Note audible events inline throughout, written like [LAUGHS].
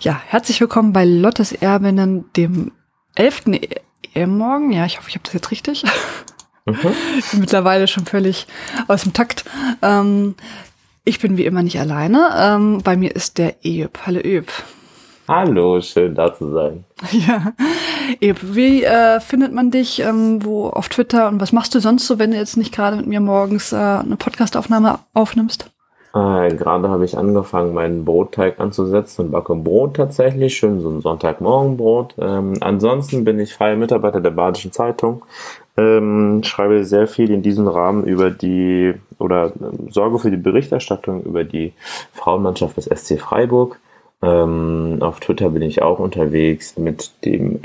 Ja, herzlich willkommen bei Lottes Erbinnen, dem 11. E Morgen. Ja, ich hoffe, ich habe das jetzt richtig. Mhm. Ich [LAUGHS] bin mittlerweile schon völlig aus dem Takt. Ähm, ich bin wie immer nicht alleine. Ähm, bei mir ist der Eöp. Hallo Eöp. Hallo, schön da zu sein. [LAUGHS] Ja, Eöp, wie äh, findet man dich ähm, wo auf Twitter und was machst du sonst so, wenn du jetzt nicht gerade mit mir morgens äh, eine Podcastaufnahme aufnimmst? Äh, gerade habe ich angefangen, meinen Brotteig anzusetzen und backe Brot tatsächlich, schön so ein Sonntagmorgenbrot. Ähm, ansonsten bin ich freier Mitarbeiter der Badischen Zeitung, ähm, schreibe sehr viel in diesem Rahmen über die oder äh, sorge für die Berichterstattung über die Frauenmannschaft des SC Freiburg. Ähm, auf Twitter bin ich auch unterwegs mit dem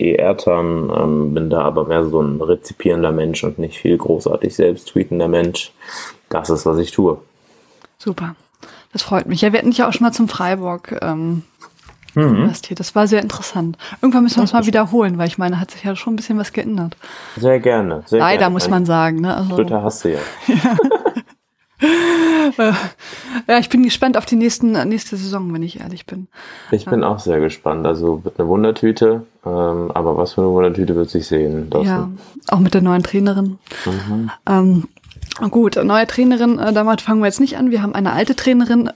e-ertern, ähm, bin da aber mehr so ein rezipierender Mensch und nicht viel großartig selbst tweetender Mensch. Das ist, was ich tue. Super. Das freut mich. Ja, wir hatten dich ja auch schon mal zum Freiburg ähm, mhm. Das war sehr interessant. Irgendwann müssen wir uns mal wiederholen, weil ich meine, hat sich ja schon ein bisschen was geändert. Sehr gerne. Sehr Leider gerne. muss man sagen. Ne? Also, Twitter hast du ja. [LAUGHS] ja. ja, ich bin gespannt auf die nächsten, nächste Saison, wenn ich ehrlich bin. Ich bin auch sehr gespannt. Also wird eine Wundertüte, ähm, aber was für eine Wundertüte wird sich sehen. Ja, auch mit der neuen Trainerin. Mhm. Ähm, gut, neue Trainerin, äh, damit fangen wir jetzt nicht an. Wir haben eine alte Trainerin,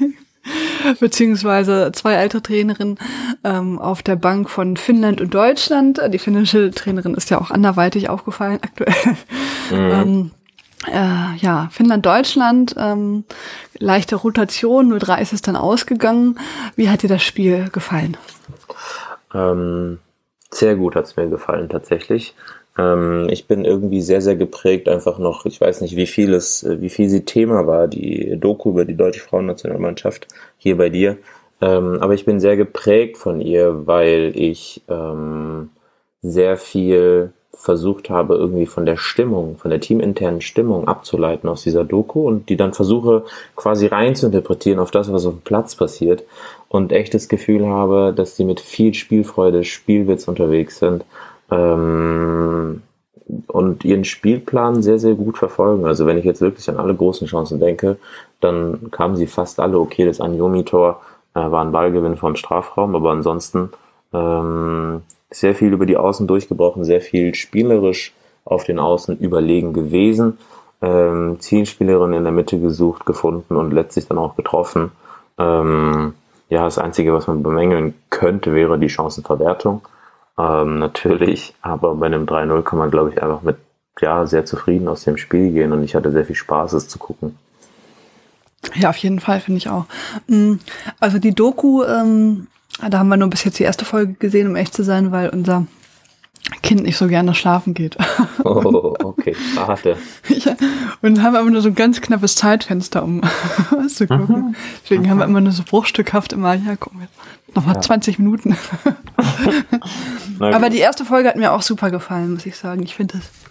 [LAUGHS] beziehungsweise zwei alte Trainerinnen ähm, auf der Bank von Finnland und Deutschland. Die finnische Trainerin ist ja auch anderweitig aufgefallen aktuell. Mhm. ähm, äh, ja, Finnland, Deutschland, ähm, leichte Rotation, 0-3 ist es dann ausgegangen. Wie hat dir das Spiel gefallen? Ähm, sehr gut hat es mir gefallen, tatsächlich. Ähm, ich bin irgendwie sehr, sehr geprägt, einfach noch, ich weiß nicht, wie viel es, wie viel sie Thema war, die Doku über die deutsche Frauennationalmannschaft hier bei dir. Ähm, aber ich bin sehr geprägt von ihr, weil ich ähm, sehr viel versucht habe, irgendwie von der Stimmung, von der teaminternen Stimmung abzuleiten aus dieser Doku und die dann versuche quasi rein zu interpretieren auf das, was auf dem Platz passiert und echtes Gefühl habe, dass die mit viel Spielfreude, Spielwitz unterwegs sind ähm, und ihren Spielplan sehr, sehr gut verfolgen. Also wenn ich jetzt wirklich an alle großen Chancen denke, dann kamen sie fast alle okay. Das Anjomi-Tor äh, war ein Ballgewinn vom Strafraum, aber ansonsten ähm, sehr viel über die Außen durchgebrochen, sehr viel spielerisch auf den Außen überlegen gewesen, ähm, Zielspielerin in der Mitte gesucht, gefunden und letztlich dann auch getroffen. Ähm, ja, das Einzige, was man bemängeln könnte, wäre die Chancenverwertung. Ähm, natürlich, aber bei einem 3-0 kann man, glaube ich, einfach mit ja, sehr zufrieden aus dem Spiel gehen und ich hatte sehr viel Spaß, es zu gucken. Ja, auf jeden Fall, finde ich auch. Mm, also die Doku ähm, da haben wir nur bis jetzt die erste Folge gesehen, um echt zu sein, weil unser Kind nicht so gerne schlafen geht. [LAUGHS] Oh, okay, schade. ja, und haben aber nur so ein ganz knappes Zeitfenster, um [LAUGHS] was zu gucken. Mhm. Deswegen mhm. haben wir immer nur so bruchstückhaft immer, ja, gucken wir, nochmal ja. 20 Minuten. [LAUGHS] aber die erste Folge hat mir auch super gefallen, muss ich sagen. Ich finde das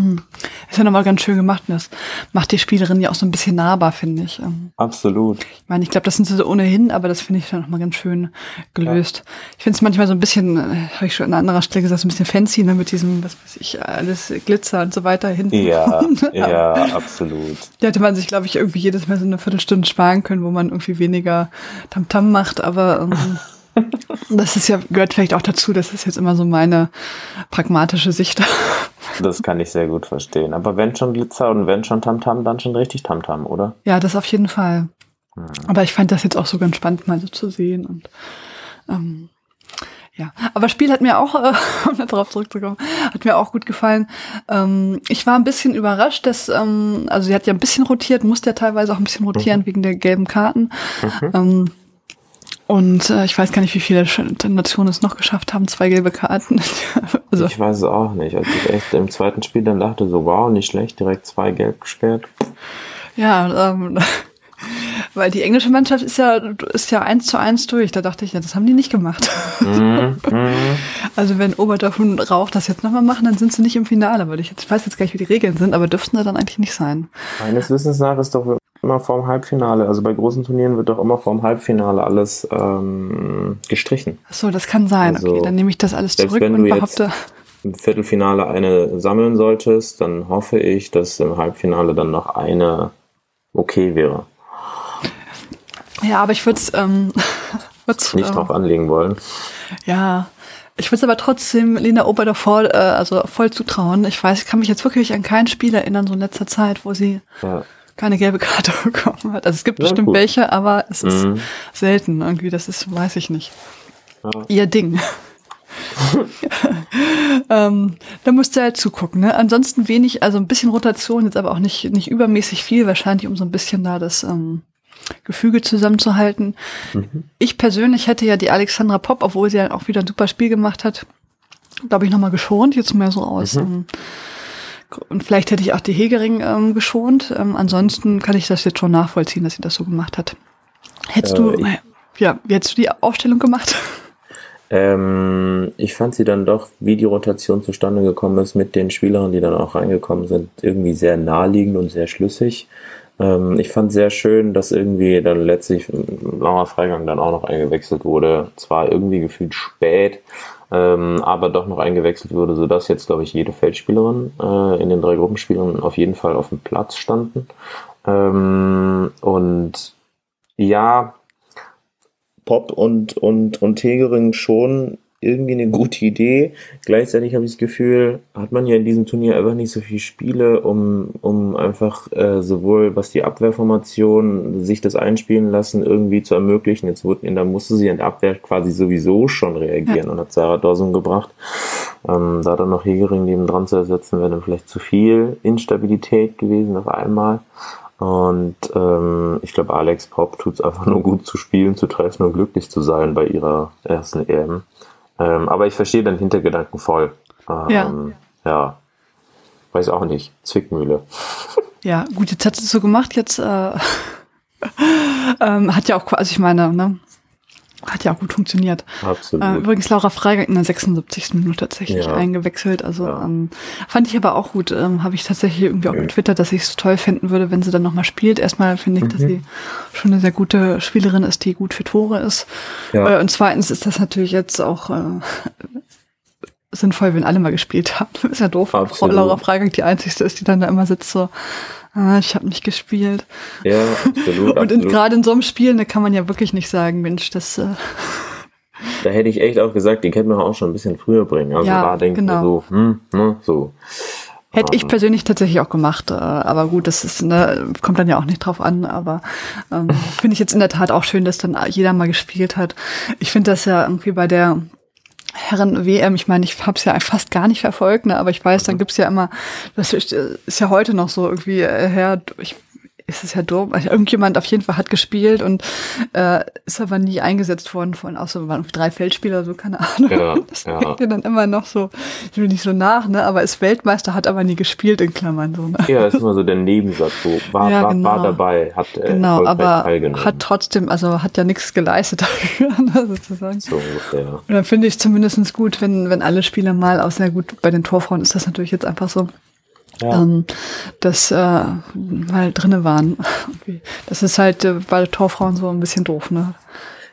hm. Ist ja nochmal ganz schön gemacht und das macht die Spielerin ja auch so ein bisschen nahbar, finde ich. Ähm, Absolut. Ich meine, ich glaube, das sind sie so ohnehin, aber das finde ich dann nochmal ganz schön gelöst. Ja. Ich finde es manchmal so ein bisschen, äh, habe ich schon an anderer Stelle gesagt, so ein bisschen fancy, ne, mit diesem, was weiß ich, alles Glitzer und so weiter hinten. Ja, [LAUGHS] ja, absolut. Da hätte man sich, glaube ich, irgendwie jedes Mal so eine Viertelstunde sparen können, wo man irgendwie weniger Tamtam -Tam macht, aber ähm, [LAUGHS] [LAUGHS] das ist ja, gehört vielleicht auch dazu, das ist jetzt immer so meine pragmatische Sicht. [LAUGHS] Das kann ich sehr gut verstehen. Aber wenn schon Glitzer und wenn schon Tamtam, -Tam, dann schon richtig Tamtam, -Tam, oder? Ja, das auf jeden Fall. Hm. Aber ich fand das jetzt auch so ganz spannend, mal so zu sehen. Und ähm, ja, aber Spiel hat mir auch, äh, [LAUGHS] um darauf zurückzukommen, hat mir auch gut gefallen. Ähm, ich war ein bisschen überrascht, dass, ähm, also sie hat ja ein bisschen rotiert, musste ja teilweise auch ein bisschen rotieren mhm. wegen der gelben Karten. Mhm. Ähm, und äh, ich weiß gar nicht, wie viele Nationen es noch geschafft haben, zwei gelbe Karten. [LAUGHS] also. Ich weiß es auch nicht. Als ich echt im zweiten Spiel dann dachte, so wow, nicht schlecht, direkt zwei gelb gesperrt. Ja, ähm, [LAUGHS] weil die englische Mannschaft ist ja, ist ja eins zu eins durch. Da dachte ich, ja, das haben die nicht gemacht. Mm, [LAUGHS] mm. Also wenn Oberdorf und Rauch das jetzt nochmal machen, dann sind sie nicht im Finale, weil ich jetzt ich weiß jetzt gar nicht, wie die Regeln sind, aber dürften sie dann eigentlich nicht sein. Meines Wissens nach ist doch immer vorm Halbfinale. Also bei großen Turnieren wird doch immer vorm Halbfinale alles ähm, gestrichen. Ach so, das kann sein. Also, okay, dann nehme ich das alles zurück und behaupte. Im Viertelfinale eine sammeln solltest, dann hoffe ich, dass im Halbfinale dann noch eine okay wäre. Ja, aber ich würde es ähm, [LAUGHS] nicht ähm, drauf anlegen wollen. Ja, ich würde es aber trotzdem Lena Ober davor, äh, also voll zutrauen. Ich weiß, ich kann mich jetzt wirklich an kein Spiel erinnern, so in letzter Zeit, wo sie ja. Keine gelbe Karte [LAUGHS] bekommen hat. Also es gibt ja, bestimmt gut. welche, aber es ist mhm. selten irgendwie. Das ist, weiß ich nicht. Ja. Ihr Ding. [LAUGHS] ähm, da musst du halt zugucken. Ne? Ansonsten wenig, also ein bisschen Rotation, jetzt aber auch nicht, nicht übermäßig viel, wahrscheinlich um so ein bisschen da das ähm, Gefüge zusammenzuhalten. Mhm. Ich persönlich hätte ja die Alexandra Pop, obwohl sie ja auch wieder ein super Spiel gemacht hat, glaube ich, nochmal geschont, jetzt mehr so aus. Mhm. Ähm, und vielleicht hätte ich auch die Hegering ähm, geschont. Ähm, ansonsten kann ich das jetzt schon nachvollziehen, dass sie das so gemacht hat. Hättest äh, du, ja, wie hättest du die Aufstellung gemacht? Ähm, ich fand sie dann doch, wie die Rotation zustande gekommen ist mit den Spielern, die dann auch reingekommen sind, irgendwie sehr naheliegend und sehr schlüssig. Ähm, ich fand sehr schön, dass irgendwie dann letztlich Laura Freigang dann auch noch eingewechselt wurde. Zwar irgendwie gefühlt spät, ähm, aber doch noch eingewechselt wurde, sodass jetzt, glaube ich, jede Feldspielerin äh, in den drei Gruppenspielen auf jeden Fall auf dem Platz standen. Ähm, und ja, Pop und, und, und Tegering schon irgendwie eine gute Idee. Gleichzeitig habe ich das Gefühl, hat man ja in diesem Turnier einfach nicht so viele Spiele, um, um einfach äh, sowohl was die Abwehrformation sich das einspielen lassen irgendwie zu ermöglichen. Jetzt wurden, da musste sie in der Abwehr quasi sowieso schon reagieren ja. und hat Sarah Dawson gebracht. Ähm, da dann noch Hegering neben dran zu ersetzen, wäre dann vielleicht zu viel Instabilität gewesen auf einmal. Und ähm, ich glaube, Alex Pop tut es einfach nur gut zu spielen, zu treffen und glücklich zu sein bei ihrer ersten EM. Ähm, aber ich verstehe den Hintergedanken voll. Ähm, ja. ja. Weiß auch nicht. Zwickmühle. [LAUGHS] Ja, gut, jetzt hat es so gemacht, jetzt äh, [LAUGHS] ähm, hat ja auch, also ich meine, ne, hat ja auch gut funktioniert. Absolut. Äh, übrigens Laura Freigang in der 76. Minute tatsächlich ja. eingewechselt. Also ja. ähm, fand ich aber auch gut. Ähm, Habe ich tatsächlich irgendwie auch getwittert, dass ich es toll finden würde, wenn sie dann nochmal spielt. Erstmal finde ich, mhm. dass sie schon eine sehr gute Spielerin ist, die gut für Tore ist. Ja. Äh, und zweitens ist das natürlich jetzt auch äh, sinnvoll, wenn alle mal gespielt haben. [LAUGHS] ist ja doof. Absolut. Laura Freigang die einzigste ist, die dann da immer sitzt so ah, ich habe nicht gespielt. Ja, absolut. [LAUGHS] Und gerade in so einem Spiel, da kann man ja wirklich nicht sagen, Mensch, das. Äh da hätte ich echt auch gesagt, den könnte man auch schon ein bisschen früher bringen. Also ja, da denke genau. so, hm, ne, so. Hätte ich persönlich tatsächlich auch gemacht, äh, aber gut, das ist, ne, kommt dann ja auch nicht drauf an, aber ähm, [LAUGHS] finde ich jetzt in der Tat auch schön, dass dann jeder mal gespielt hat. Ich finde das ja irgendwie bei der Herren-WM, ich meine, ich habe es ja fast gar nicht verfolgt, ne, aber ich weiß, dann gibt's ja immer, das ist, ist ja heute noch so irgendwie äh, her, ich ist es ja dumm. Also irgendjemand auf jeden Fall hat gespielt und äh, ist aber nie eingesetzt worden von, außer waren drei Feldspieler, so keine Ahnung. Ja, [LAUGHS] das ja. dir dann immer noch so, ich will nicht so nach, ne? Aber ist Weltmeister, hat aber nie gespielt in Klammern so. Ne? Ja, ist immer so der Nebensatz, so war, ja, genau. war, dabei, hat äh, genau, aber hat trotzdem, also hat ja nichts geleistet [LAUGHS] dafür, ne, sozusagen. So, ja. Und dann finde ich zumindest gut, wenn, wenn alle Spieler mal, außer gut, bei den Torfrauen ist das natürlich jetzt einfach so ja. ähm, das äh, mal drinne waren. Das ist halt äh, bei Torfrauen so ein bisschen doof, ne?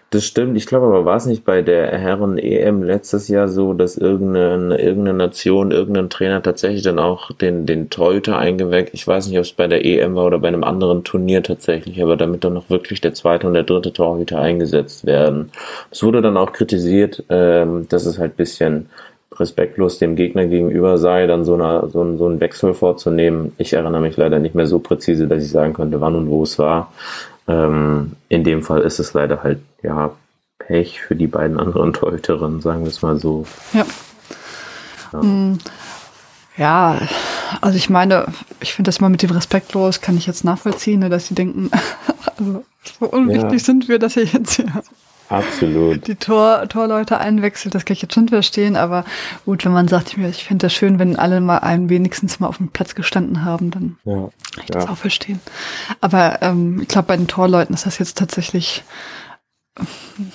Das stimmt. Ich glaube aber, war es nicht bei der Herren-EM letztes Jahr so, dass irgendeine, irgendeine Nation, irgendein Trainer tatsächlich dann auch den, den Torhüter eingeweckt? Ich weiß nicht, ob es bei der EM war oder bei einem anderen Turnier tatsächlich, aber damit dann noch wirklich der zweite und der dritte Torhüter eingesetzt werden. Es wurde dann auch kritisiert, ähm, dass es halt bisschen respektlos dem Gegner gegenüber sei, dann so, eine, so, ein, so einen Wechsel vorzunehmen. Ich erinnere mich leider nicht mehr so präzise, dass ich sagen könnte, wann und wo es war. Ähm, in dem Fall ist es leider halt, ja, Pech für die beiden anderen Torhüterinnen, sagen wir es mal so. Ja. Ja. Hm. ja, also ich meine, ich finde das mal mit dem respektlos, kann ich jetzt nachvollziehen, ne, dass sie denken, [LAUGHS] also so unwichtig ja. sind wir, dass ihr jetzt hier Absolut. Die Tor, Torleute einwechselt, das kann ich jetzt schon verstehen, aber gut, wenn man sagt, ich, ich finde das schön, wenn alle mal einen wenigstens mal auf dem Platz gestanden haben, dann ja, kann ich ja. das auch verstehen. Aber ähm, ich glaube, bei den Torleuten ist das jetzt tatsächlich,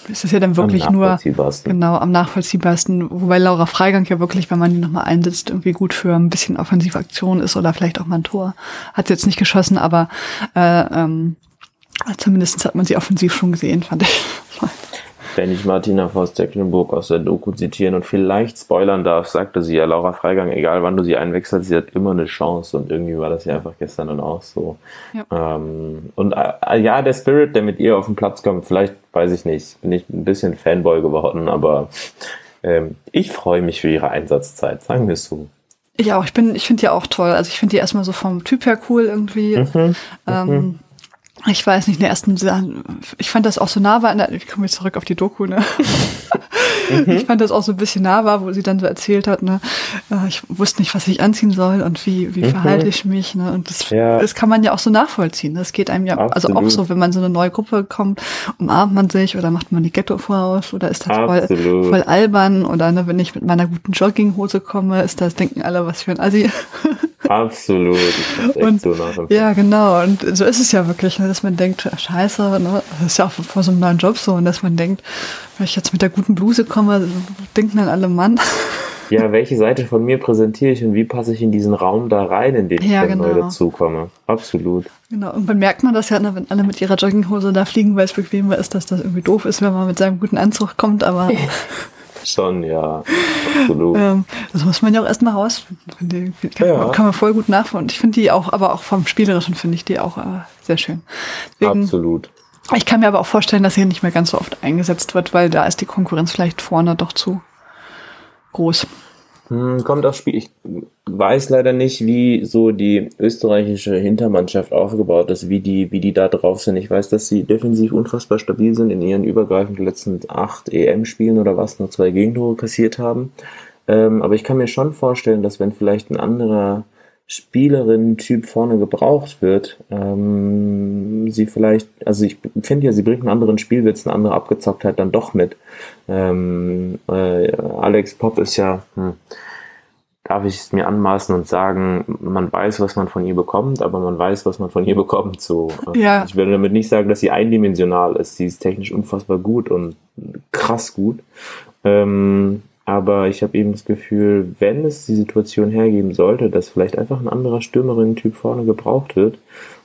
ist das ja dann wirklich am nur genau am nachvollziehbarsten, wobei Laura Freigang ja wirklich, wenn man die nochmal einsetzt, irgendwie gut für ein bisschen offensive Aktion ist oder vielleicht auch mal ein Tor. Hat sie jetzt nicht geschossen, aber äh, ähm, zumindest hat man sie offensiv schon gesehen, fand ich. Wenn ich Martina Voss-Tecklenburg aus der Doku zitieren und vielleicht spoilern darf, sagte sie ja, Laura Freigang, egal wann du sie einwechselst, sie hat immer eine Chance und irgendwie war das ja einfach gestern dann auch so. Ja. Ähm, und äh, ja, der Spirit, der mit ihr auf den Platz kommt, vielleicht, weiß ich nicht, bin ich ein bisschen Fanboy geworden, aber ähm, ich freue mich für ihre Einsatzzeit, sagen wir es so. Ich auch, ich bin, ich finde die auch toll. Also ich finde die erstmal so vom Typ her cool irgendwie. Mhm, ähm, mhm ich weiß nicht, in der ersten, ich fand das auch so nah war, ich komme jetzt zurück auf die Doku, ne? Mhm. Ich fand das auch so ein bisschen nah war, wo sie dann so erzählt hat, ne? Äh, ich wusste nicht, was ich anziehen soll und wie, wie mhm. verhalte ich mich, ne? Und das, ja. das kann man ja auch so nachvollziehen. Das geht einem ja, Absolut. also auch so, wenn man so eine neue Gruppe kommt, umarmt man sich oder macht man die Ghetto voraus oder ist das voll, voll albern oder ne, wenn ich mit meiner guten Jogginghose komme, ist das, denken alle, was für ein Assi. [LAUGHS] Absolut. und, so ja, genau. Und so ist es ja wirklich, ne, dass man denkt, scheiße, ne? das ist ja auch vor so einem neuen Job so, und dass man denkt, wenn ich jetzt mit der guten Bluse komme, denken dann alle Mann. Ja, welche Seite von mir präsentiere ich und wie passe ich in diesen Raum da rein, in den ich ja, dann genau. neu dazukomme? Absolut. Genau, irgendwann merkt man das ja, ne, wenn alle mit ihrer Jogginghose da fliegen, weil es bequemer ist, dass das irgendwie doof ist, wenn man mit seinem guten Anzug kommt, aber [LAUGHS] Schon, ja. Absolut. Ähm, das muss man ja auch erstmal rausfinden. Kann, ja. kann man voll gut nachvollziehen. Ich finde die auch, aber auch vom Spielerischen finde ich die auch äh, sehr schön. Deswegen, Absolut. Ich kann mir aber auch vorstellen, dass sie nicht mehr ganz so oft eingesetzt wird, weil da ist die Konkurrenz vielleicht vorne doch zu groß. Hm, kommt aufs Spiel. Ich weiß leider nicht, wie so die österreichische Hintermannschaft aufgebaut ist, wie die, wie die da drauf sind. Ich weiß, dass sie defensiv unfassbar stabil sind in ihren übergreifend letzten acht EM-Spielen oder was, nur zwei Gegentore kassiert haben. Ähm, aber ich kann mir schon vorstellen, dass wenn vielleicht ein anderer Spielerinnen-Typ vorne gebraucht wird, ähm, sie vielleicht, also ich finde ja, sie bringt einen anderen Spielwitz, eine andere Abgezocktheit dann doch mit. Ähm, äh, Alex Pop ist ja, hm, darf ich es mir anmaßen und sagen, man weiß, was man von ihr bekommt, aber man weiß, was man von ihr bekommt. So, ja. ich will damit nicht sagen, dass sie eindimensional ist. Sie ist technisch unfassbar gut und krass gut. Ähm, aber ich habe eben das Gefühl, wenn es die Situation hergeben sollte, dass vielleicht einfach ein anderer Stürmerinnen-Typ vorne gebraucht wird,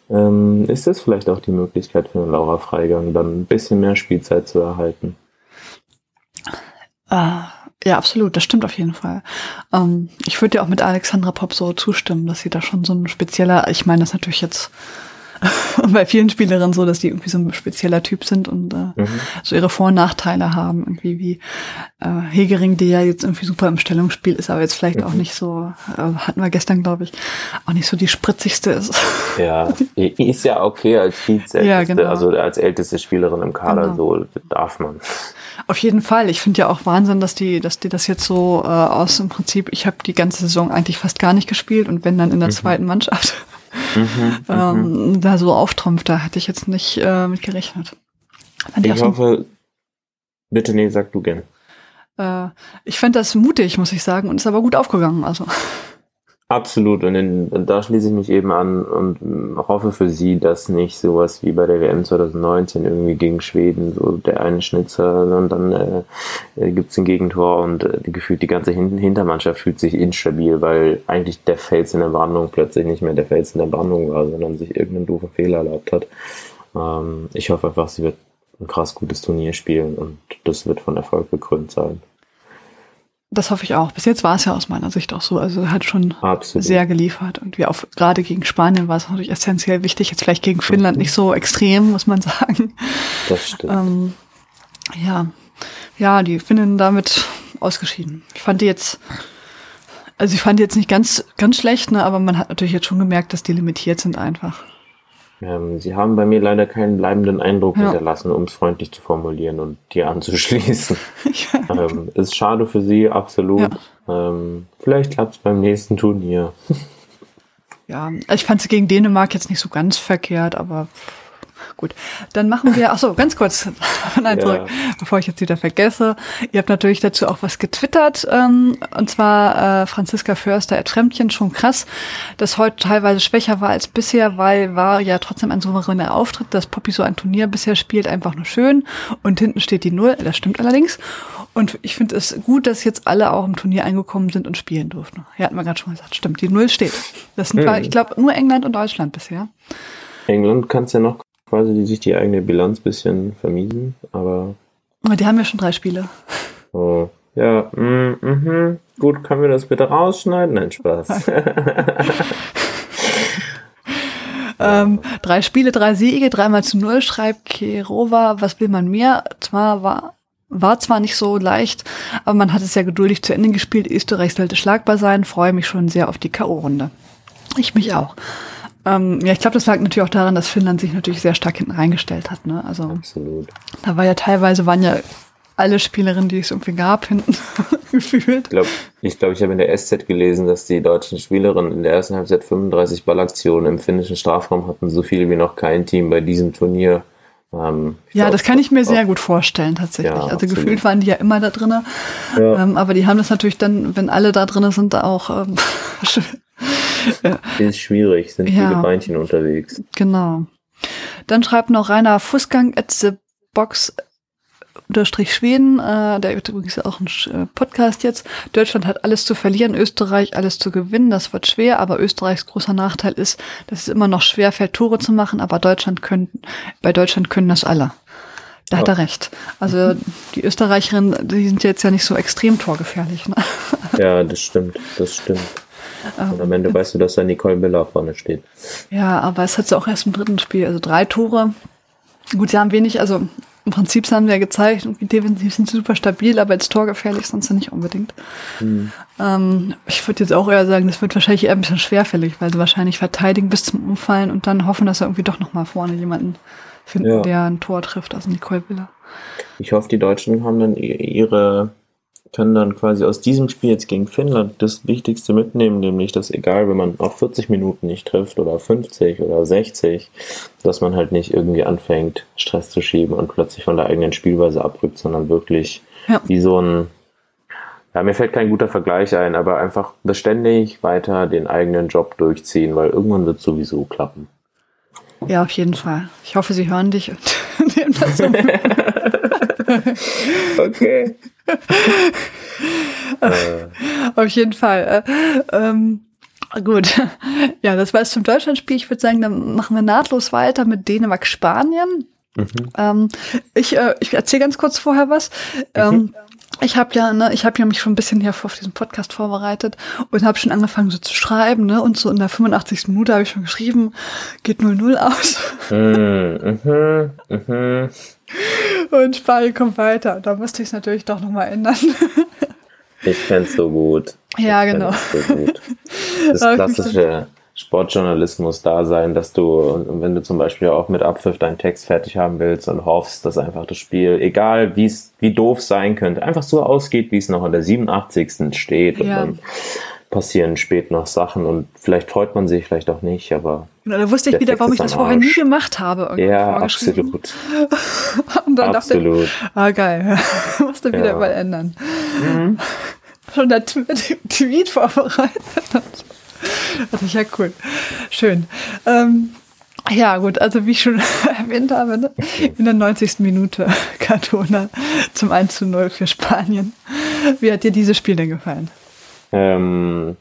ähm, ist das vielleicht auch die Möglichkeit für eine Laura Freigang, dann ein bisschen mehr Spielzeit zu erhalten. Uh, ja, absolut, das stimmt auf jeden Fall. Ähm, ich würde dir auch mit Alexandra Pop so zustimmen, dass sie da schon so ein spezieller, ich meine das natürlich jetzt [LAUGHS] bei vielen Spielerinnen so, dass die irgendwie so ein spezieller Typ sind und äh, mhm. so ihre Vor- und Nachteile haben. Irgendwie wie äh, Hegering, die ja jetzt irgendwie super im Stellungsspiel ist, aber jetzt vielleicht mhm. auch nicht so, äh, hatten wir gestern, glaube ich, auch nicht so die spritzigste ist. [LAUGHS] Ja, ist ja okay als Vize, ja, genau. also als älteste Spielerin im Kader, genau. so darf man. [LAUGHS] Auf jeden Fall. Ich finde ja auch Wahnsinn, dass die, dass die das jetzt so äh, aus im Prinzip, ich habe die ganze Saison eigentlich fast gar nicht gespielt und wenn dann in der mhm. zweiten Mannschaft mhm, ähm, mhm. da so auftrumpft, da hatte ich jetzt nicht äh, mit gerechnet. ich, ich hoffe, bitte, nee, sag du gern. Äh, ich fand das mutig, muss ich sagen, und ist aber gut aufgegangen. Also. Absolut, und, in, und, da schließe ich mich eben an und hoffe für sie, dass nicht sowas wie bei der WM 2019 irgendwie gegen Schweden, so der eine Schnitzer und dann äh, äh gibt es ein Gegentor und äh, gefühlt die ganze Hin Hintermannschaft fühlt sich instabil, weil eigentlich der Fels in der Brandung plötzlich nicht mehr der Fels in der Brandung war, sondern sich irgendein doofer Fehler erlaubt hat. Ähm, ich hoffe einfach, sie wird ein krass gutes Turnier spielen und das wird von Erfolg gekrönt sein. Das hoffe ich auch. Bis jetzt war es ja aus meiner Sicht auch so. Also hat schon Absolut. sehr geliefert. Und wie auch gerade gegen Spanien war es natürlich essentiell wichtig. Jetzt vielleicht gegen Finnland mhm. nicht so extrem, muss man [LAUGHS] sagen. Das stimmt. Ähm, ja. Ja, die Finnen damit ausgeschieden. Ich fand die jetzt, also ich fand die jetzt nicht ganz, ganz schlecht, ne, aber man hat natürlich jetzt schon gemerkt, dass die limitiert sind einfach. Ähm, sie haben bei mir leider keinen bleibenden Eindruck ja. hinterlassen, um es freundlich zu formulieren und dir anzuschließen. [LAUGHS] ja. ähm, ist schade für sie, absolut. Ja. Ähm, vielleicht klappt es beim nächsten Turnier. [LAUGHS] ja, ich fand sie gegen Dänemark jetzt nicht so ganz verkehrt, aber Gut, dann machen wir, ach so, ganz kurz, [LAUGHS] nein, zurück, ja. bevor ich jetzt wieder vergesse. Ihr habt natürlich dazu auch was getwittert, ähm, und zwar äh, Franziska Förster Fremdchen, schon krass, dass heute teilweise schwächer war als bisher, weil war ja trotzdem ein souveräner Auftritt, dass Poppy so ein Turnier bisher spielt, einfach nur schön und hinten steht die Null, das stimmt allerdings. Und ich finde es gut, dass jetzt alle auch im Turnier eingekommen sind und spielen durften. Ja, hatten wir gerade schon gesagt, stimmt, die Null steht. Das sind, hm. ich glaube, nur England und Deutschland bisher. England kann es ja noch quasi die, sich die eigene Bilanz bisschen vermiesen, aber Die haben ja schon drei Spiele. Oh, ja, mm, mhm. Gut, können wir das bitte rausschneiden? Nein, Spaß. [LAUGHS] [LAUGHS] ähm, drei Spiele, drei Siege, dreimal zu null, schreibt Kerova. Was will man mehr? Zwar war, war zwar nicht so leicht, aber man hat es ja geduldig zu Ende gespielt. Österreich sollte schlagbar sein. Freue mich schon sehr auf die K.O.-Runde. Ich mich auch. Ähm, ja, ich glaube, das lag natürlich auch daran, dass Finnland sich natürlich sehr stark hinten reingestellt hat. Ne? Also, Absolut. Da war ja teilweise, waren ja alle Spielerinnen, die es irgendwie gab, hinten [LAUGHS] gefühlt. Ich glaube, ich, glaub, ich habe in der SZ gelesen, dass die deutschen Spielerinnen in der ersten Halbzeit 35 Ballaktionen im finnischen Strafraum hatten, so viele wie noch kein Team bei diesem Turnier. Ähm, ja, glaub, das kann ich mir sehr gut vorstellen, tatsächlich. Ja, also absolut. gefühlt waren die ja immer da drinnen. Ja. Ähm, aber die haben das natürlich dann, wenn alle da drinnen sind, auch ähm. [LAUGHS] [LAUGHS] Ist schwierig, sind ja. viele Beinchen unterwegs. Genau. Dann schreibt noch Rainer Fußgang at the Box unterstrich Schweden, äh, der übrigens auch ein äh, Podcast jetzt. Deutschland hat alles zu verlieren, Österreich alles zu gewinnen. Das wird schwer, aber Österreichs großer Nachteil ist, dass es immer noch schwer fällt, Tore zu machen, aber Deutschland können, bei Deutschland können das alle. Da hat er recht. Also die Österreicherinnen, die sind jetzt ja nicht so extrem torgefährlich. Ne? Ja, das stimmt, das stimmt. Und am Ende weißt du, dass da Nicole Miller vorne steht. Ja, aber es hat sie auch erst im dritten Spiel. Also drei Tore. Gut, sie haben wenig, also im Prinzip haben sie ja gezeigt, irgendwie defensiv sind sie super stabil, aber jetzt torgefährlich sonst nicht unbedingt. Mhm. Ähm, ich würde jetzt auch eher sagen, das wird wahrscheinlich eher ein bisschen schwerfällig, weil sie wahrscheinlich verteidigen bis zum Umfallen und dann hoffen, dass sie irgendwie doch nochmal vorne jemanden finden, ja. der ein Tor trifft, also Nicole Miller. Ich hoffe, die Deutschen haben dann ihre können dann quasi aus diesem Spiel jetzt gegen Finnland das Wichtigste mitnehmen, nämlich dass egal, wenn man auch 40 Minuten nicht trifft oder 50 oder 60, dass man halt nicht irgendwie anfängt, Stress zu schieben und plötzlich von der eigenen Spielweise abrückt, sondern wirklich ja. wie so ein, ja, mir fällt kein guter Vergleich ein, aber einfach beständig weiter den eigenen Job durchziehen, weil irgendwann wird es sowieso klappen. Ja, auf jeden Fall. Ich hoffe, Sie hören dich und [LAUGHS] nehmen das so. [LAUGHS] [LAUGHS] okay. Auf jeden Fall. Äh, ähm, gut. [LAUGHS] Ja, das war es zum Deutschlandspiel. Ich würde sagen, dann machen wir nahtlos weiter mit Dänemark-Spanien. Mhm. Ähm, ich äh, ich erzähle ganz kurz vorher was. Ähm, mhm. Ich habe ja, ne, ich habe ja mich schon ein bisschen hier auf diesen Podcast vorbereitet und habe schon angefangen so zu schreiben, ne, und so in der 85. Minute habe ich schon geschrieben, geht 0-0 aus. Mhm. [LAUGHS] Und Spanien kommt weiter. Da musste ich es natürlich doch nochmal ändern. Ich kenn's so gut. Ja, ich genau. So gut. [LAUGHS] Das klassische Sportjournalismus da sein, dass du, wenn du zum Beispiel auch mit Abpfiff deinen Text fertig haben willst und hoffst, dass einfach das Spiel, egal wie es, wie doof sein könnte, einfach so ausgeht, wie es noch in der 87. steht. Und dann passieren spät noch Sachen und vielleicht freut man sich, vielleicht auch nicht, aber. Genau, da wusste ich wieder, warum ich das vorher nie gemacht habe. Ja, absolut. [LAUGHS] und dann absolut. dachte ich, ah geil, [LAUGHS] musste wieder ja. mal ändern. Mhm. [LAUGHS] Schon der Tweet vorbereitet. [LAUGHS] Das ist ja cool. Schön. Ähm, ja, gut, also wie ich schon [LAUGHS] erwähnt habe, ne? in der 90. Minute [LAUGHS] Cardona zum 1 zu 0 für Spanien. Wie hat dir dieses Spiel denn gefallen? Ähm,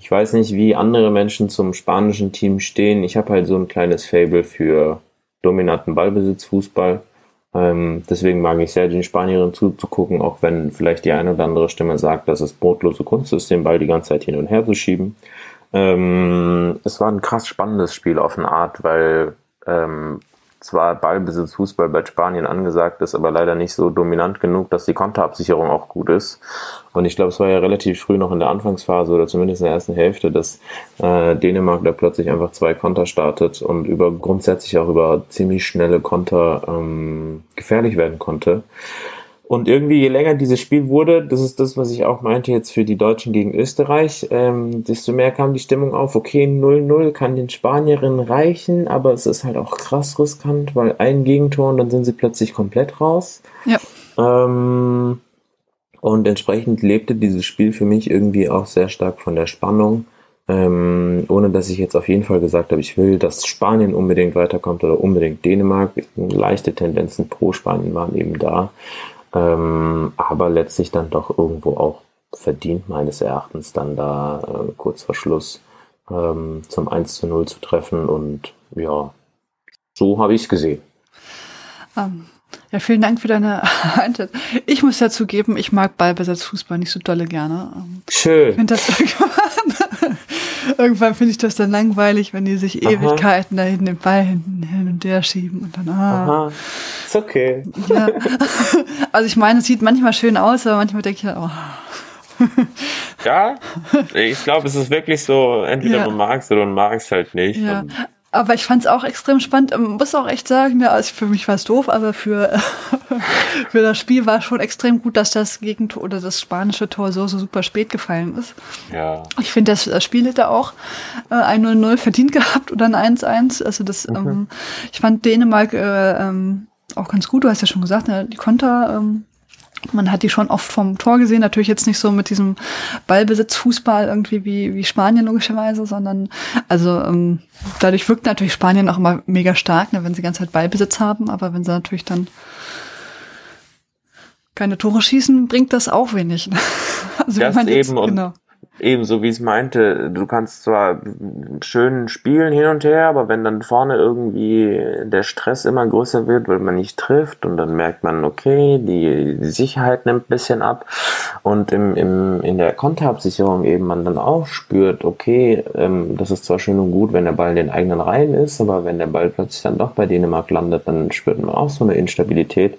ich weiß nicht, wie andere Menschen zum spanischen Team stehen. Ich habe halt so ein kleines Fable für dominanten Ballbesitzfußball. Ähm, deswegen mag ich sehr, den Spanierinnen zuzugucken, auch wenn vielleicht die eine oder andere Stimme sagt, dass es brotlose Kunst ist, den Ball die ganze Zeit hin und her zu schieben. Ähm, es war ein krass spannendes Spiel auf eine Art, weil ähm, zwar Ballbesitz Fußball bei Spanien angesagt ist, aber leider nicht so dominant genug, dass die Konterabsicherung auch gut ist. Und ich glaube, es war ja relativ früh noch in der Anfangsphase oder zumindest in der ersten Hälfte, dass äh, Dänemark da plötzlich einfach zwei Konter startet und über grundsätzlich auch über ziemlich schnelle Konter ähm, gefährlich werden konnte. Und irgendwie, je länger dieses Spiel wurde, das ist das, was ich auch meinte jetzt für die Deutschen gegen Österreich, ähm, desto mehr kam die Stimmung auf, okay, 0-0 kann den Spanierinnen reichen, aber es ist halt auch krass riskant, weil ein Gegentor und dann sind sie plötzlich komplett raus. Ja. Ähm, und entsprechend lebte dieses Spiel für mich irgendwie auch sehr stark von der Spannung. Ähm, ohne dass ich jetzt auf jeden Fall gesagt habe, ich will, dass Spanien unbedingt weiterkommt oder unbedingt Dänemark. Leichte Tendenzen pro Spanien waren eben da ähm, aber letztlich dann doch irgendwo auch verdient, meines Erachtens, dann da äh, kurz vor Schluss ähm, zum 1 zu 0 zu treffen und ja, so habe ich es gesehen. Ähm, Ja, vielen Dank für deine [LAUGHS] Antwort. Ich muss ja zugeben, ich mag Ballbesatzfußball nicht so dolle gerne. Schön. Ich finde das [LAUGHS] irgendwann finde ich das dann langweilig, wenn die sich Aha. Ewigkeiten da hinten den Ball hin, hin und her schieben und dann, ah. Aha. Ist okay. Ja. [LAUGHS] Also ich meine, es sieht manchmal schön aus, aber manchmal denke ich halt, oh. Ja, ich glaube, es ist wirklich so, entweder ja. du magst oder du magst halt nicht. Ja. Aber ich fand es auch extrem spannend. Ähm, muss auch echt sagen, ja, also für mich war es doof, aber für, [LAUGHS] für das Spiel war es schon extrem gut, dass das Gegentor oder das spanische Tor so, so super spät gefallen ist. Ja. Ich finde, das, das Spiel hätte auch äh, ein 0-0 verdient gehabt oder ein 1-1. Also das, okay. ähm, ich fand Dänemark äh, ähm, auch ganz gut. Du hast ja schon gesagt, ne, die Konter ähm, man hat die schon oft vom Tor gesehen, natürlich jetzt nicht so mit diesem Ballbesitz-Fußball irgendwie wie, wie Spanien logischerweise, sondern also ähm, dadurch wirkt natürlich Spanien auch immer mega stark, ne, wenn sie ganze Zeit Ballbesitz haben, aber wenn sie natürlich dann keine Tore schießen, bringt das auch wenig. Ne? [LAUGHS] Also das eben und genau. Ebenso wie es meinte, du kannst zwar schön spielen hin und her, aber wenn dann vorne irgendwie der Stress immer größer wird, weil man nicht trifft und dann merkt man, okay, die, die Sicherheit nimmt ein bisschen ab und im, im, in der Konterabsicherung eben man dann auch spürt, okay, ähm, das ist zwar schön und gut, wenn der Ball in den eigenen Reihen ist, aber wenn der Ball plötzlich dann doch bei Dänemark landet, dann spürt man auch so eine Instabilität.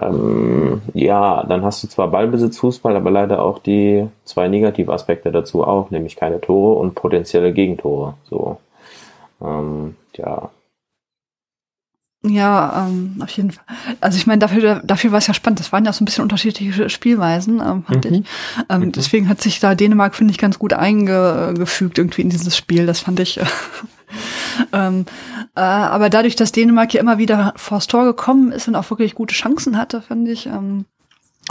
Ähm, ja, dann hast du zwar Ballbesitz, Fußball, aber leider auch die zwei Negativaspekte dazu auch, nämlich keine Tore und potenzielle Gegentore. So, ähm, ja. Ja, ähm, auf jeden Fall. Also ich meine, dafür, dafür war es ja spannend. Das waren ja so ein bisschen unterschiedliche Spielweisen, ähm, fand mhm. ich. Ähm, mhm. Deswegen hat sich da Dänemark, finde ich, ganz gut eingefügt irgendwie in dieses Spiel. Das fand ich äh, [LAUGHS] ähm, äh, aber dadurch, dass Dänemark ja immer wieder vors Tor gekommen ist und auch wirklich gute Chancen hatte, finde ich, ähm,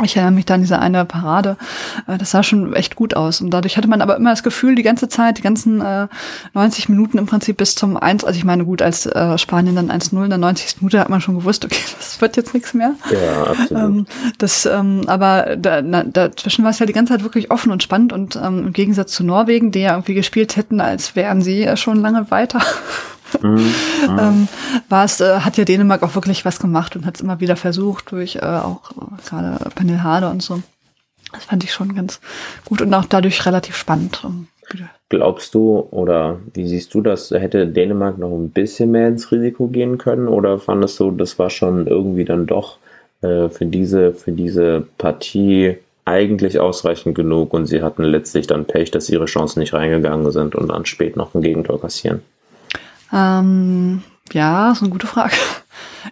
ich erinnere mich da an diese eine Parade. Äh, das sah schon echt gut aus. Und dadurch hatte man aber immer das Gefühl, die ganze Zeit, die ganzen äh, 90 Minuten im Prinzip bis zum 1, also ich meine, gut, als äh, Spanien dann 1-0 in der 90. Minute hat man schon gewusst, okay, [LAUGHS] das wird jetzt nichts mehr. Ja, absolut. Ähm, das, ähm, aber da, na, dazwischen war es ja die ganze Zeit wirklich offen und spannend und ähm, im Gegensatz zu Norwegen, die ja irgendwie gespielt hätten, als wären sie schon lange weiter. [LAUGHS] Mhm, [LAUGHS] mhm. ähm, war es, äh, hat ja Dänemark auch wirklich was gemacht und hat es immer wieder versucht, durch äh, auch äh, gerade Penel Harder und so. Das fand ich schon ganz gut und auch dadurch relativ spannend. Um, Glaubst du oder wie siehst du das? Hätte Dänemark noch ein bisschen mehr ins Risiko gehen können oder fandest du, das war schon irgendwie dann doch äh, für diese für diese Partie eigentlich ausreichend genug und sie hatten letztlich dann Pech, dass ihre Chancen nicht reingegangen sind und dann spät noch ein Gegentor kassieren? Ähm, ja, ist eine gute Frage. [LAUGHS]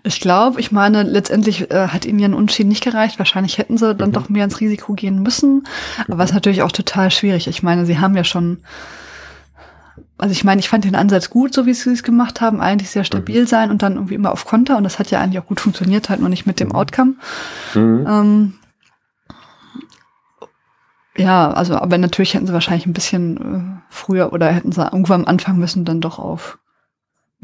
Ich glaube, ich meine, letztendlich äh, hat ihnen ja ein Unentschieden nicht gereicht. Wahrscheinlich hätten sie dann mhm. doch mehr ins Risiko gehen müssen. Aber mhm. ist natürlich auch total schwierig. Ich meine, sie haben ja schon, also ich meine, ich fand den Ansatz gut, so wie sie es gemacht haben, eigentlich sehr stabil mhm. sein und dann irgendwie immer auf Konter. Und das hat ja eigentlich auch gut funktioniert, halt nur nicht mit dem mhm. Outcome. Mhm. Ähm, ja, also, aber natürlich hätten sie wahrscheinlich ein bisschen äh, früher oder hätten sie irgendwann anfangen müssen, dann doch auf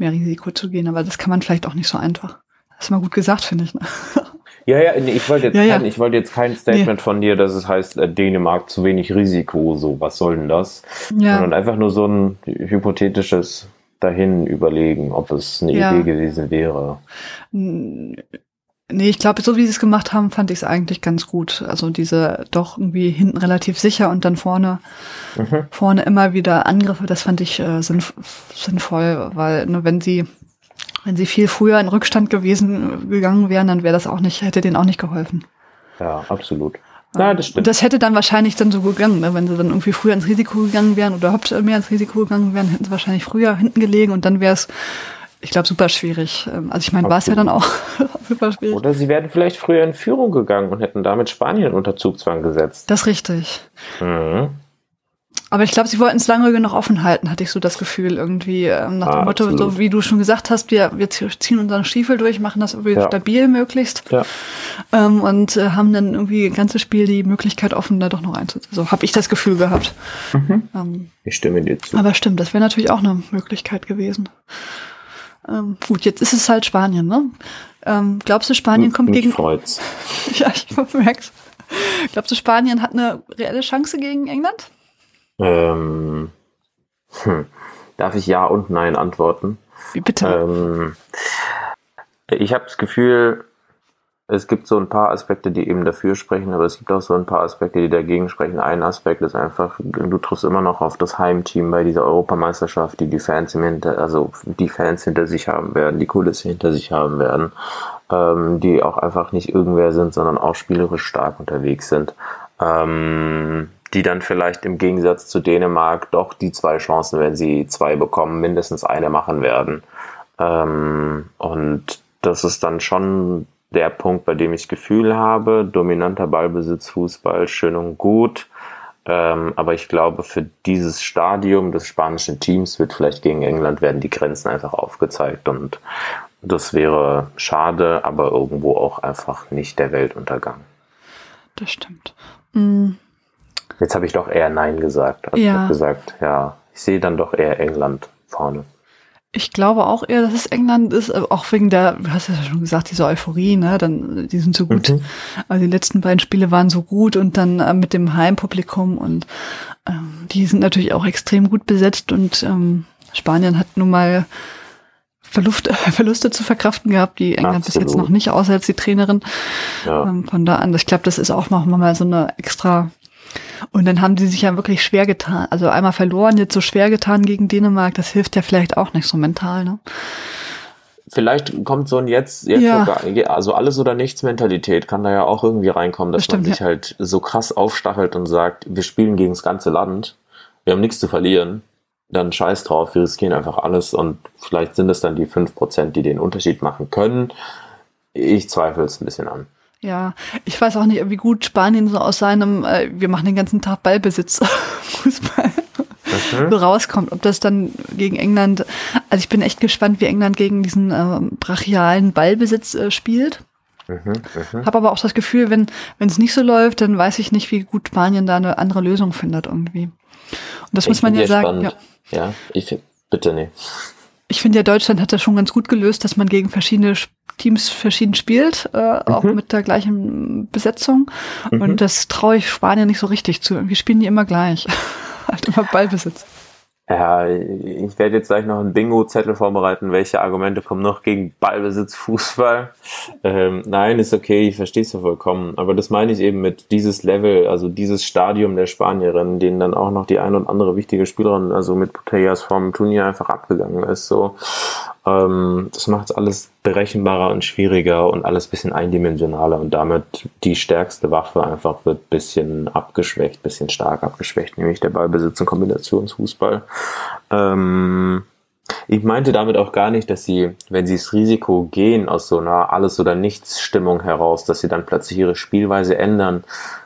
mehr Risiko zu gehen. Aber das kann man vielleicht auch nicht so einfach. Das ist mal gut gesagt, finde ich. Ne? [LAUGHS] Ja, ja, nee, ich wollte jetzt, ja, kein, ja. ich wollte jetzt kein Statement nee. von dir, dass es heißt, äh, Dänemark zu wenig Risiko, so, was soll denn das? Ja. Sondern einfach nur so ein hypothetisches dahin überlegen, ob es eine ja. Idee gewesen wäre. Nee, ich glaube, so wie sie es gemacht haben, fand ich es eigentlich ganz gut. Also diese doch irgendwie hinten relativ sicher und dann vorne, mhm. vorne immer wieder Angriffe, das fand ich äh, sinnf sinnvoll, weil ne, wenn sie, wenn sie viel früher in Rückstand gewesen gegangen wären, dann wäre das auch nicht, hätte denen auch nicht geholfen. Ja, absolut. Ja, das stimmt. Und das hätte dann wahrscheinlich dann so gegangen, ne? wenn sie dann irgendwie früher ins Risiko gegangen wären oder überhaupt mehr ins Risiko gegangen wären, hätten sie wahrscheinlich früher hinten gelegen und dann wäre es ich glaube, super schwierig. Ähm, also ich meine, war es ja dann auch [LAUGHS] super schwierig. Oder sie wären vielleicht früher in Führung gegangen und hätten damit Spanien unter Zugzwang gesetzt. Das ist richtig. Mhm. Aber ich glaube, sie wollten es lange genug offen halten, hatte ich so das Gefühl, irgendwie ähm, nach dem ah, Motto, so wie du schon gesagt hast, wir, wir ziehen unseren Stiefel durch, machen das irgendwie ja. stabil möglichst. Ja. Ähm, und äh, haben dann irgendwie ein ganzes Spiel die Möglichkeit offen, da doch noch einzusetzen. So habe ich das Gefühl gehabt. Mhm. Ähm, ich stimme dir zu. Aber stimmt, das wäre natürlich auch eine Möglichkeit gewesen. Ähm, gut, jetzt ist es halt Spanien, ne? Ähm, glaubst du, Spanien kommt gegen. Freud's. [LAUGHS] ja, ich merk's. Glaubst du, Spanien hat eine reelle Chance gegen England? Ähm, hm. Darf ich Ja und Nein antworten? Wie bitte? Ähm, ich habe das Gefühl, es gibt so ein paar Aspekte, die eben dafür sprechen, aber es gibt auch so ein paar Aspekte, die dagegen sprechen. Ein Aspekt ist einfach, du triffst immer noch auf das Heimteam bei dieser Europameisterschaft, die die Fans im Hinter, also die Fans hinter sich haben werden, die Kulisse hinter sich haben werden, ähm, die auch einfach nicht irgendwer sind, sondern auch spielerisch stark unterwegs sind. Ähm, die dann vielleicht im Gegensatz zu Dänemark doch die zwei Chancen, wenn sie zwei bekommen, mindestens eine machen werden. Ähm, und das ist dann schon der Punkt, bei dem ich Gefühl habe, dominanter Ballbesitz, Fußball, schön und gut. Ähm, aber ich glaube, für dieses Stadium des spanischen Teams wird vielleicht gegen England werden die Grenzen einfach aufgezeigt und das wäre schade, aber irgendwo auch einfach nicht der Weltuntergang. Das stimmt. Mhm. Jetzt habe ich doch eher Nein gesagt. Also ja. Ich habe gesagt, ja, ich sehe dann doch eher England vorne. Ich glaube auch eher, dass es England ist, äh, auch wegen der, du hast ja schon gesagt, diese Euphorie, ne? Dann, die sind so gut. Mhm. Also die letzten beiden Spiele waren so gut und dann äh, mit dem Heimpublikum und ähm, die sind natürlich auch extrem gut besetzt und ähm, Spanien hat nun mal Verlust, [LAUGHS] Verluste zu verkraften gehabt, die England Absolut. bis jetzt noch nicht, außer als die Trainerin. Ja. Ähm, von da an, ich glaube, das ist auch noch mal so eine extra und dann haben die sich ja wirklich schwer getan. Also einmal verloren, jetzt so schwer getan gegen Dänemark, das hilft ja vielleicht auch nicht so mental, ne? Vielleicht kommt so ein jetzt, jetzt ja. sogar, also alles oder nichts Mentalität kann da ja auch irgendwie reinkommen, dass Bestimmt, man sich ja. halt so krass aufstachelt und sagt, wir spielen gegen das ganze Land, wir haben nichts zu verlieren, dann scheiß drauf, wir riskieren einfach alles und vielleicht sind es dann die fünf Prozent, die den Unterschied machen können. Ich zweifle es ein bisschen an. Ja, ich weiß auch nicht, wie gut Spanien so aus seinem, äh, wir machen den ganzen Tag Ballbesitz [LAUGHS] Fußball mhm. so rauskommt. Ob das dann gegen England, also ich bin echt gespannt, wie England gegen diesen äh, brachialen Ballbesitz äh, spielt. Mhm, mh. Habe aber auch das Gefühl, wenn wenn es nicht so läuft, dann weiß ich nicht, wie gut Spanien da eine andere Lösung findet irgendwie. Und das ich muss man ja sagen. Ja, ja ich bitte nee. Ich finde ja, Deutschland hat das schon ganz gut gelöst, dass man gegen verschiedene Teams verschieden spielt, äh, mhm. auch mit der gleichen Besetzung. Mhm. Und das traue ich Spanien nicht so richtig zu. Irgendwie spielen die immer gleich. [LAUGHS] halt immer Ballbesitz. Ja, ich werde jetzt gleich noch einen Bingo-Zettel vorbereiten. Welche Argumente kommen noch gegen Ballbesitz, Fußball? Ähm, nein, ist okay, ich verstehe es ja vollkommen. Aber das meine ich eben mit dieses Level, also dieses Stadium der Spanierinnen, denen dann auch noch die ein und andere wichtige Spielerin, also mit Putellas vom Turnier einfach abgegangen ist. So, das macht alles berechenbarer und schwieriger und alles bisschen eindimensionaler und damit die stärkste Waffe einfach wird bisschen abgeschwächt, bisschen stark abgeschwächt, nämlich der Ballbesitz und Kombinationsfußball. Ähm, ich meinte damit auch gar nicht, dass sie, wenn sie das Risiko gehen aus so einer Alles- oder Nichts-Stimmung heraus, dass sie dann plötzlich ihre Spielweise ändern.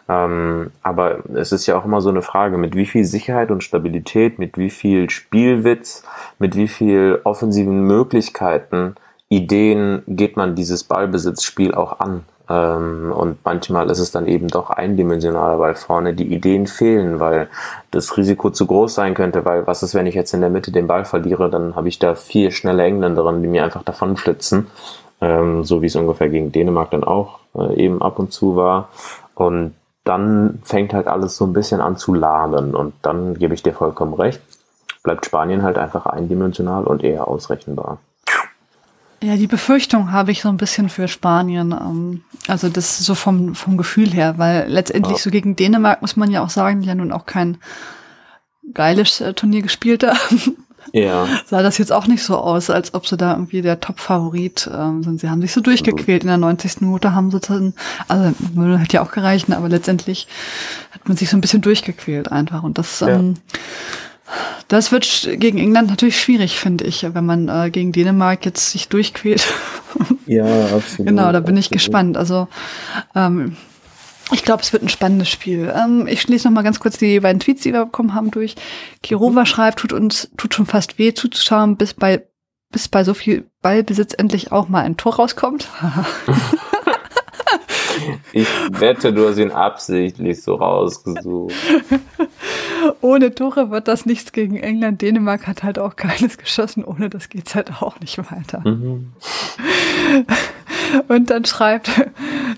Ähm, aber es ist ja auch immer so eine Frage, mit wie viel Sicherheit und Stabilität, mit wie viel Spielwitz, mit wie viel offensiven Möglichkeiten, Ideen geht man dieses Ballbesitzspiel auch an. Ähm, und manchmal ist es dann eben doch eindimensionaler, weil vorne die Ideen fehlen, weil das Risiko zu groß sein könnte, weil was ist, wenn ich jetzt in der Mitte den Ball verliere, dann habe ich da vier schnelle Engländerinnen, die mir einfach davon flitzen, ähm, so wie es ungefähr gegen Dänemark dann auch äh, eben ab und zu war. Und dann fängt halt alles so ein bisschen an zu lahmen und dann gebe ich dir vollkommen recht, bleibt Spanien halt einfach eindimensional und eher ausrechenbar. Ja, die Befürchtung habe ich so ein bisschen für Spanien. Ähm, also das so vom, vom Gefühl her, weil letztendlich ja. so gegen Dänemark muss man ja auch sagen, die ja nun auch kein geiles äh, Turnier gespielt haben. Ja. Sah das jetzt auch nicht so aus, als ob sie da irgendwie der Top-Favorit ähm, sind. Sie haben sich so durchgequält. In der 90. Minute haben sie dann, also hat ja auch gereicht, ne, aber letztendlich hat man sich so ein bisschen durchgequält einfach. Und das ähm, ja das wird gegen England natürlich schwierig, finde ich, wenn man äh, gegen Dänemark jetzt sich durchquält. Ja, absolut. [LAUGHS] genau, da bin absolut. ich gespannt. Also ähm, ich glaube, es wird ein spannendes Spiel. Ähm, ich schließe noch mal ganz kurz die beiden Tweets, die wir bekommen haben, durch. Kirova mhm. schreibt, tut uns tut schon fast weh zuzuschauen, bis bei bis bei so viel Ballbesitz endlich auch mal ein Tor rauskommt. [LAUGHS] Ich wette, du hast ihn absichtlich so rausgesucht. [LAUGHS] Ohne Tore wird das nichts gegen England. Dänemark hat halt auch keines geschossen. Ohne das geht's halt auch nicht weiter. Mhm. [LAUGHS] Und dann schreibt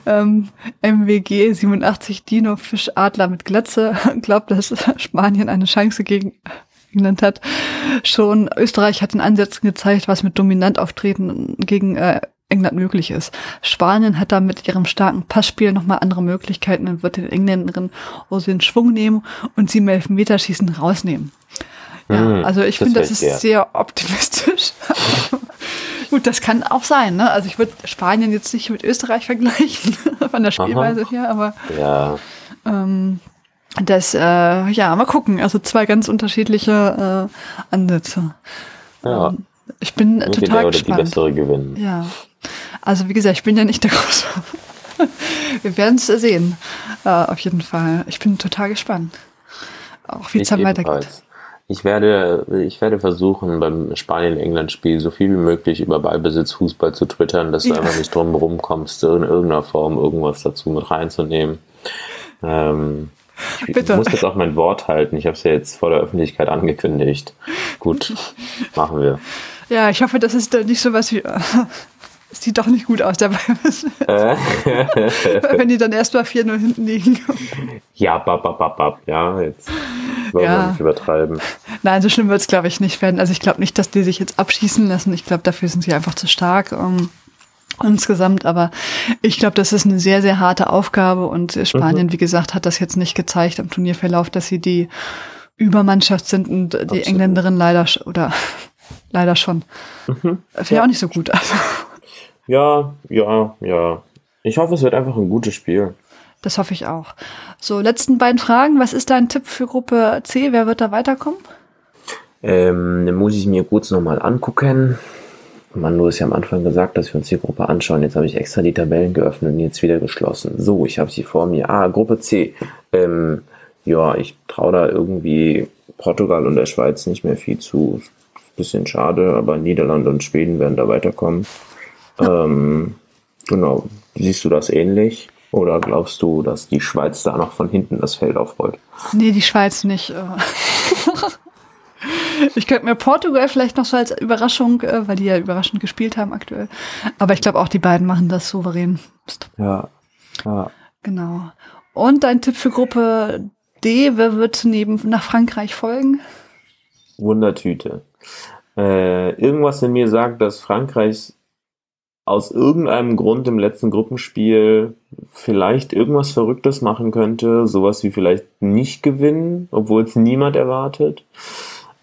ähm, MWG 87 Dino Fischadler mit Glatze, [LAUGHS] glaubt, dass Spanien eine Chance gegen England hat. Schon Österreich hat in Ansätzen gezeigt, was mit dominant auftreten gegen äh, England möglich ist. Spanien hat da mit ihrem starken Passspiel nochmal andere Möglichkeiten und wird den Engländerinnen so den Schwung nehmen und sie im Elfmeterschießen rausnehmen. Ja, Hm, also ich das finde, wäre das ist fair. sehr optimistisch. [LAUGHS] Gut, das kann auch sein. Ne? Also ich würde Spanien jetzt nicht mit Österreich vergleichen, [LAUGHS] von der Spielweise her, aber Ja, ähm, das, äh, ja, mal gucken. Also zwei ganz unterschiedliche äh, Ansätze. ja. Ähm, ich bin äh, total oder die gespannt. bessere gewinnen. Ja. Also wie gesagt, ich bin ja nicht der [LAUGHS] Große. Wir werden es sehen. Äh, auf jeden Fall. Ich bin total gespannt. Auch wie es dann weitergeht. Ich werde, ich werde versuchen, beim Spanien-England-Spiel so viel wie möglich über Ballbesitz Fußball zu twittern, dass du Ja. einfach nicht drum kommst, in irgendeiner Form irgendwas dazu mit reinzunehmen. Ähm, ich Bitte. muss jetzt auch mein Wort halten. Ich habe es ja jetzt vor der Öffentlichkeit angekündigt. Gut, [LAUGHS] machen wir. Ja, ich hoffe, das ist dann nicht so was wie. [LAUGHS] Es sieht doch nicht gut aus dabei, [LAUGHS] wenn die dann erst mal 4-0 hinten liegen. ja, bab, bab, bab, bab. Ja, jetzt wollen Ja. wir nicht übertreiben. Nein, so schlimm wird es, glaube ich, nicht werden. Also ich glaube nicht, dass die sich jetzt abschießen lassen. Ich glaube, dafür sind sie einfach zu stark. Ähm, insgesamt, aber ich glaube, das ist eine sehr, sehr harte Aufgabe und Spanien, wie gesagt, hat das jetzt nicht gezeigt am Turnierverlauf, dass sie die Übermannschaft sind und die Absolut. Engländerin leider oder [LAUGHS] leider schon. Mhm. Finde ich auch nicht so gut. [LAUGHS] Also, Ja, ja, ja. Ich hoffe, es wird einfach ein gutes Spiel. Das hoffe ich auch. So, letzten beiden Fragen. Was ist dein Tipp für Gruppe C? Wer wird da weiterkommen? Ähm, dann muss ich mir kurz nochmal angucken. Mann, du hast ja am Anfang gesagt, dass wir uns die Gruppe anschauen. Jetzt habe ich extra die Tabellen geöffnet und jetzt wieder geschlossen. So, ich habe sie vor mir. Ah, Gruppe C. Ähm, ja, ich traue da irgendwie Portugal und der Schweiz nicht mehr viel zu. Bisschen schade, aber Niederlande und Schweden werden da weiterkommen. Ähm, genau. Siehst du das ähnlich? Oder glaubst du, dass die Schweiz da noch von hinten das Feld aufrollt? Nee, die Schweiz nicht. äh. [LAUGHS] Ich könnte mir Portugal vielleicht noch so als Überraschung, äh, weil die ja überraschend gespielt haben aktuell. Aber ich glaube auch, die beiden machen das souverän. Ja. ja. Genau. Und dein Tipp für Gruppe D, wer wird neben nach Frankreich folgen? Wundertüte. Äh, irgendwas in mir sagt, dass Frankreich aus irgendeinem Grund im letzten Gruppenspiel vielleicht irgendwas Verrücktes machen könnte, sowas wie vielleicht nicht gewinnen, obwohl es niemand erwartet.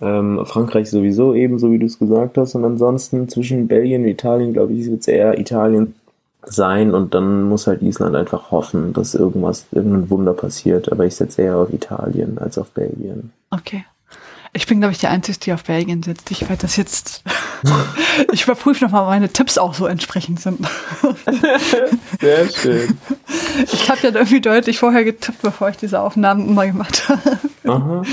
Ähm, Frankreich sowieso ebenso, wie du es gesagt hast. Und ansonsten zwischen Belgien und Italien, glaube ich, wird es eher Italien sein und dann muss halt Island einfach hoffen, dass irgendwas, irgendein Wunder passiert. Aber ich setze eher auf Italien als auf Belgien. Okay. Ich bin, glaube ich, die Einzige, die auf Belgien sitzt. Ich werde das jetzt. [LAUGHS] ich überprüfe nochmal, ob meine Tipps auch so entsprechend sind. Sehr schön. Ich habe ja irgendwie deutlich vorher getippt, bevor ich diese Aufnahmen immer gemacht habe. Aha.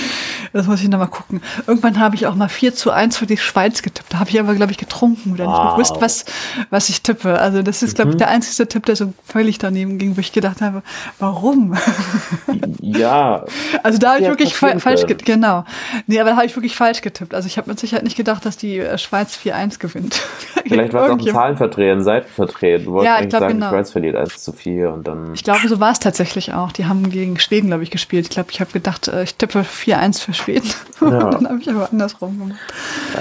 Das muss ich nochmal gucken. Irgendwann habe ich auch mal 4 zu 1 für die Schweiz getippt. Da habe ich aber, glaube ich, getrunken oder nicht Wow. gewusst, was, was ich tippe. Also das ist, glaube ich, der einzige Tipp, der so völlig daneben ging, wo ich gedacht habe, warum? Ja, [LAUGHS] Also da habe ich wirklich fa falsch getippt. Genau. Nee, aber da habe ich wirklich falsch getippt. Also ich habe mit Sicherheit nicht gedacht, dass die äh, Schweiz 4-1 gewinnt. [LAUGHS] vielleicht war es auch ein ein Seitenverdreher. Du wolltest Ja, ich eigentlich glaub, sagen, genau. die Schweiz verliert 1 zu 4 und dann. Ich glaube, so war es tatsächlich auch. Die haben gegen Schweden, glaube ich, gespielt. Ich glaube, ich habe gedacht, äh, ich tippe 4-1 für Schweden. [LAUGHS] Ja. Dann habe ich aber andersrum gemacht.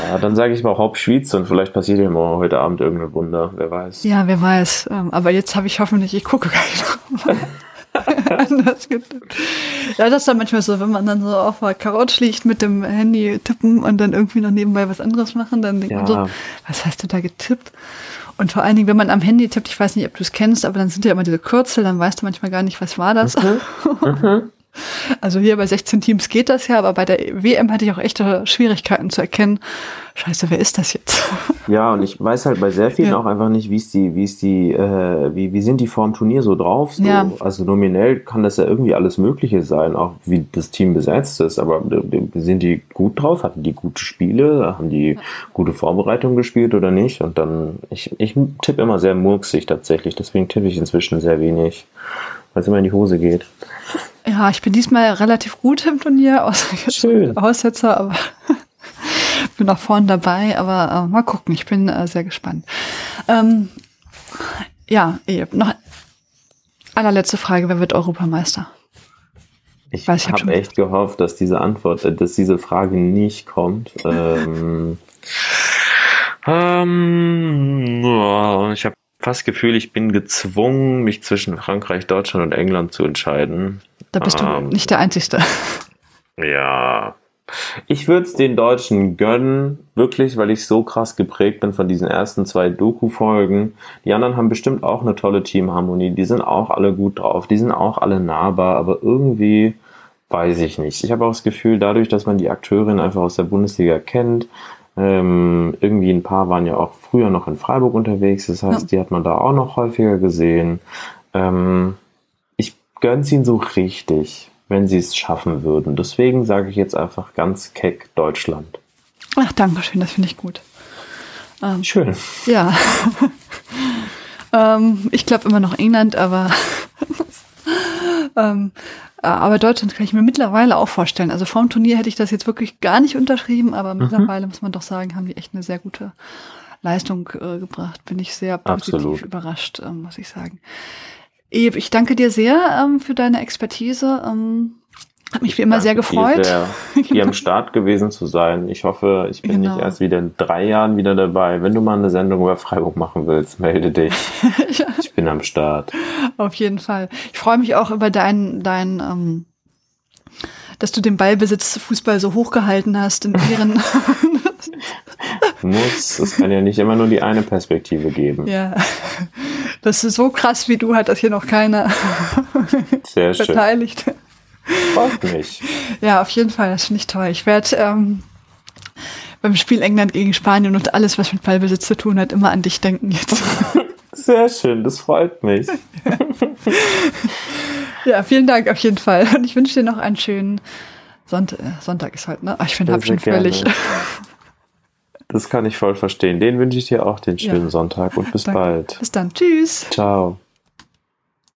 Ja, dann sage ich mal Hauptschweiz und vielleicht passiert ja morgen heute Abend irgendein Wunder, wer weiß. Ja, wer weiß. Ähm, Aber jetzt habe ich hoffentlich, ich gucke noch mal [LAUGHS] anders getippt. Ja, das ist dann manchmal so, wenn man dann so auf der Couch liegt mit dem Handy tippen und dann irgendwie noch nebenbei was anderes machen, dann denkt man so, Ja. was hast du da getippt? Und vor allen Dingen, wenn man am Handy tippt, ich weiß nicht, ob du es kennst, aber dann sind ja immer diese Kürzel, dann weißt du manchmal gar nicht, was war das. [LAUGHS] Also hier bei 16 Teams geht das ja, aber bei der WM hatte ich auch echte Schwierigkeiten zu erkennen. Scheiße, wer ist das jetzt? [LAUGHS] Ja, und ich weiß halt bei sehr vielen Ja. auch einfach nicht, wie ist die, wie ist die, äh, wie, wie sind die vorm Turnier so drauf? So, Ja. Also nominell kann das ja irgendwie alles Mögliche sein, auch wie das Team besetzt ist, aber sind die gut drauf? Hatten die gute Spiele? Haben die gute Vorbereitung gespielt oder nicht? Und dann, ich, ich tippe immer sehr murksig tatsächlich, deswegen tippe ich inzwischen sehr wenig, weil es immer in die Hose geht. Ja, ich bin diesmal relativ gut im Turnier, außer jetzt Schön. Aussetzer, aber [LAUGHS] bin nach vorne dabei, aber äh, mal gucken, ich bin äh, sehr gespannt. Ähm, ja, eh, noch allerletzte Frage, wer wird Europameister? Ich ich hab habe schon- echt gehofft, dass diese Antwort, äh, dass diese Frage nicht kommt. ähm, ähm, ich habe fast Gefühl, ich bin gezwungen, mich zwischen Frankreich, Deutschland und England zu entscheiden. Da bist ähm, du nicht der Einzige. Ja. Ich würde es den Deutschen gönnen, wirklich, weil ich so krass geprägt bin von diesen ersten zwei Doku-Folgen. Die anderen haben bestimmt auch eine tolle Teamharmonie. Die sind auch alle gut drauf. Die sind auch alle nahbar, aber irgendwie weiß ich nicht. Ich habe auch das Gefühl, dadurch, dass man die Akteurin einfach aus der Bundesliga kennt, ähm, irgendwie ein paar waren ja auch früher noch in Freiburg unterwegs, das heißt, ja. die hat man da auch noch häufiger gesehen. Ähm, ich gönn's ihnen so richtig, wenn sie es schaffen würden. Deswegen sage ich jetzt einfach ganz keck Deutschland. Ach, danke schön, das finde ich gut. Ähm, Schön. Ja. [LAUGHS] ähm, ich glaube immer noch England, aber [LAUGHS] ähm, äh, aber Deutschland kann ich mir mittlerweile auch vorstellen. Also vorm Turnier hätte ich das jetzt wirklich gar nicht unterschrieben, aber mhm. mittlerweile muss man doch sagen, haben die echt eine sehr gute Leistung äh, gebracht. Bin ich sehr positiv Absolut. überrascht, ähm, muss ich sagen. Ebe, ich danke dir sehr ähm, für deine Expertise. Ähm, hat mich wie immer sehr gefreut. Sehr, [LAUGHS] hier am Start gewesen zu sein. Ich hoffe, ich bin genau. nicht erst wieder in drei Jahren wieder dabei. Wenn du mal eine Sendung über Freiburg machen willst, melde dich. [LAUGHS] ja. Ich bin am Start. Auf jeden Fall. Ich freue mich auch über dein, dein ähm, dass du den Ballbesitz Fußball so hochgehalten hast in Ehren. [LAUGHS] Muss, es kann ja nicht immer nur die eine Perspektive geben. Ja. Das ist so krass wie du, hat das hier noch keiner Sehr schön. beteiligt. Freut mich. Ja, auf jeden Fall, das finde ich toll. Ich werde ähm, beim Spiel England gegen Spanien und alles, was mit Ballbesitz zu tun hat, immer an dich denken jetzt. [LAUGHS] Sehr schön, das freut mich. [LAUGHS] ja, vielen Dank auf jeden Fall. Und ich wünsche dir noch einen schönen Sonntag. Sonntag ist halt, ne? Ich finde, hab schon völlig. [LAUGHS] Das kann ich voll verstehen. Den wünsche ich dir auch den schönen ja. Sonntag und bis Danke. bald. Bis dann. Tschüss. Ciao.